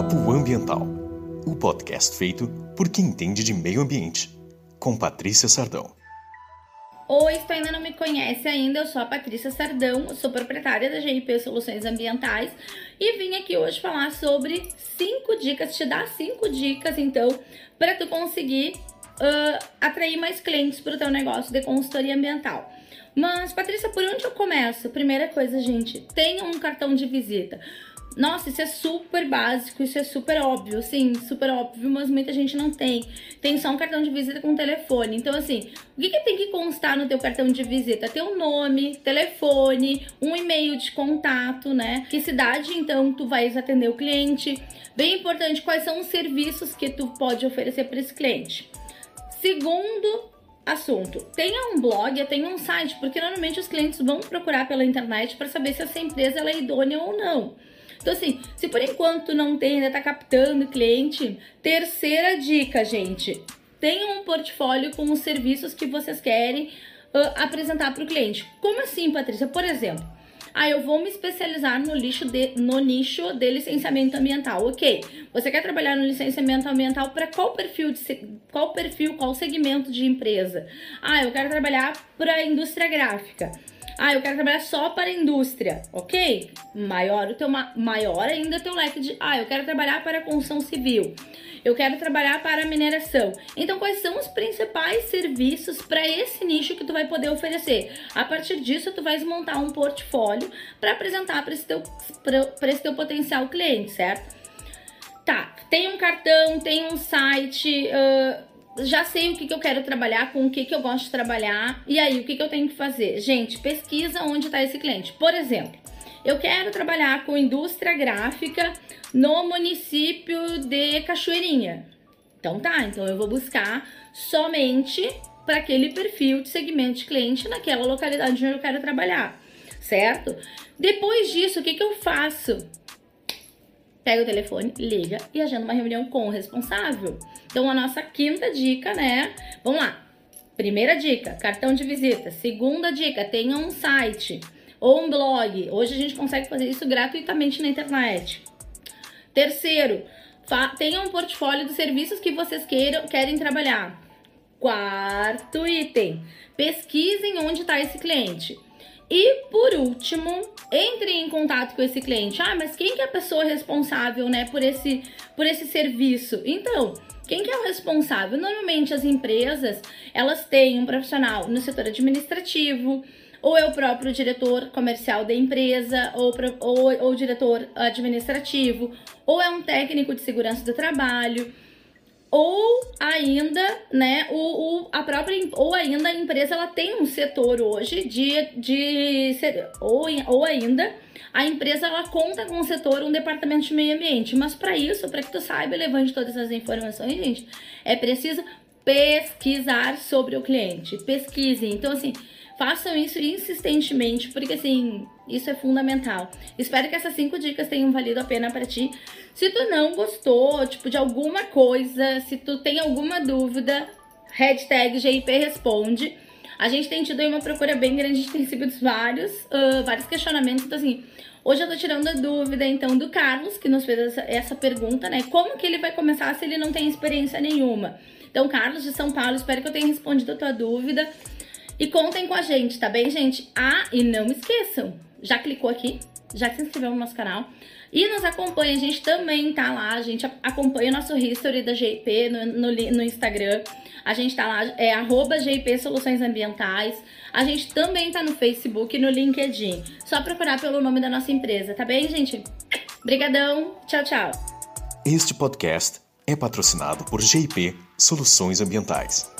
Papo Ambiental, o podcast feito por quem entende de meio ambiente, com Patrícia Sardão. Oi, se tu ainda não me conhece ainda, eu sou a Patrícia Sardão, sou proprietária da GIP Soluções Ambientais e vim aqui hoje falar sobre cinco dicas, te dar cinco dicas então para tu conseguir uh, atrair mais clientes para o teu negócio de consultoria ambiental. Mas, Patrícia, por onde eu começo? Primeira coisa, gente, tenha um cartão de visita. Nossa, isso é super básico, isso é super óbvio, sim, super óbvio, mas muita gente não tem. Tem só um cartão de visita com telefone. Então, assim, o que, que tem que constar no teu cartão de visita? Teu nome, telefone, um e-mail de contato, né? Que cidade, então, tu vais atender o cliente. Bem importante, quais são os serviços que tu pode oferecer para esse cliente. Segundo assunto, tenha um blog, tenha um site, porque normalmente os clientes vão procurar pela internet para saber se essa empresa é idônea ou não. Então, assim, se por enquanto não tem, ainda tá captando cliente, terceira dica, gente. Tenha um portfólio com os serviços que vocês querem uh, apresentar para o cliente. Como assim, Patrícia? Por exemplo, ah, eu vou me especializar no, lixo de, no nicho de licenciamento ambiental. Ok. Você quer trabalhar no licenciamento ambiental para qual perfil, de, qual perfil, qual segmento de empresa? Ah, eu quero trabalhar para a indústria gráfica. Ah, eu quero trabalhar só para a indústria, ok? Maior o teu maior ainda o teu leque de. Ah, eu quero trabalhar para a construção civil. Eu quero trabalhar para a mineração. Então, quais são os principais serviços para esse nicho que tu vai poder oferecer? A partir disso, tu vais montar um portfólio para apresentar para esse, teu, esse teu potencial cliente, certo? Tá, tem um cartão, tem um site. Uh, já sei o que, que eu quero trabalhar, com o que, que eu gosto de trabalhar. E aí, o que, que eu tenho que fazer? Gente, pesquisa onde está esse cliente. Por exemplo, eu quero trabalhar com indústria gráfica no município de Cachoeirinha. Então tá, então eu vou buscar somente para aquele perfil de segmento de cliente naquela localidade onde eu quero trabalhar, certo? Depois disso, o que, que eu faço? Pega o telefone, liga e agenda uma reunião com o responsável. Então, a nossa quinta dica, né? Vamos lá. Primeira dica, cartão de visita. Segunda dica, tenha um site ou um blog. Hoje a gente consegue fazer isso gratuitamente na internet. Terceiro, tenha um portfólio dos serviços que vocês queiram, querem trabalhar. Quarto item, pesquisem onde está esse cliente. E por último, entre em contato com esse cliente. Ah, mas quem que é a pessoa responsável, né, por esse, por esse serviço? Então, quem que é o responsável? Normalmente as empresas, elas têm um profissional no setor administrativo, ou é o próprio diretor comercial da empresa, ou, ou, ou diretor administrativo, ou é um técnico de segurança do trabalho ou ainda, né, o, o, a própria, ou ainda a empresa ela tem um setor hoje de, de ou, ou ainda a empresa ela conta com um setor, um departamento de meio ambiente, mas para isso, para que tu saiba levante todas essas informações, gente, é preciso pesquisar sobre o cliente, pesquise, então assim, façam isso insistentemente, porque assim, isso é fundamental. Espero que essas cinco dicas tenham valido a pena para ti. Se tu não gostou, tipo, de alguma coisa, se tu tem alguma dúvida, hashtag GIP responde. A gente tem tido aí uma procura bem grande, a gente tem recebido vários, uh, vários questionamentos, então assim, hoje eu tô tirando a dúvida, então, do Carlos, que nos fez essa, essa pergunta, né, como que ele vai começar se ele não tem experiência nenhuma? Então, Carlos de São Paulo, espero que eu tenha respondido a tua dúvida. E contem com a gente, tá bem, gente? Ah, e não esqueçam, já clicou aqui? Já se inscreveu no nosso canal? E nos acompanha, a gente também tá lá, a gente acompanha o nosso history da GIP no, no, no Instagram. A gente tá lá, é arroba GIP Soluções Ambientais. A gente também tá no Facebook e no LinkedIn. Só procurar pelo nome da nossa empresa, tá bem, gente? Obrigadão, tchau, tchau. Este podcast é patrocinado por GIP Soluções Ambientais.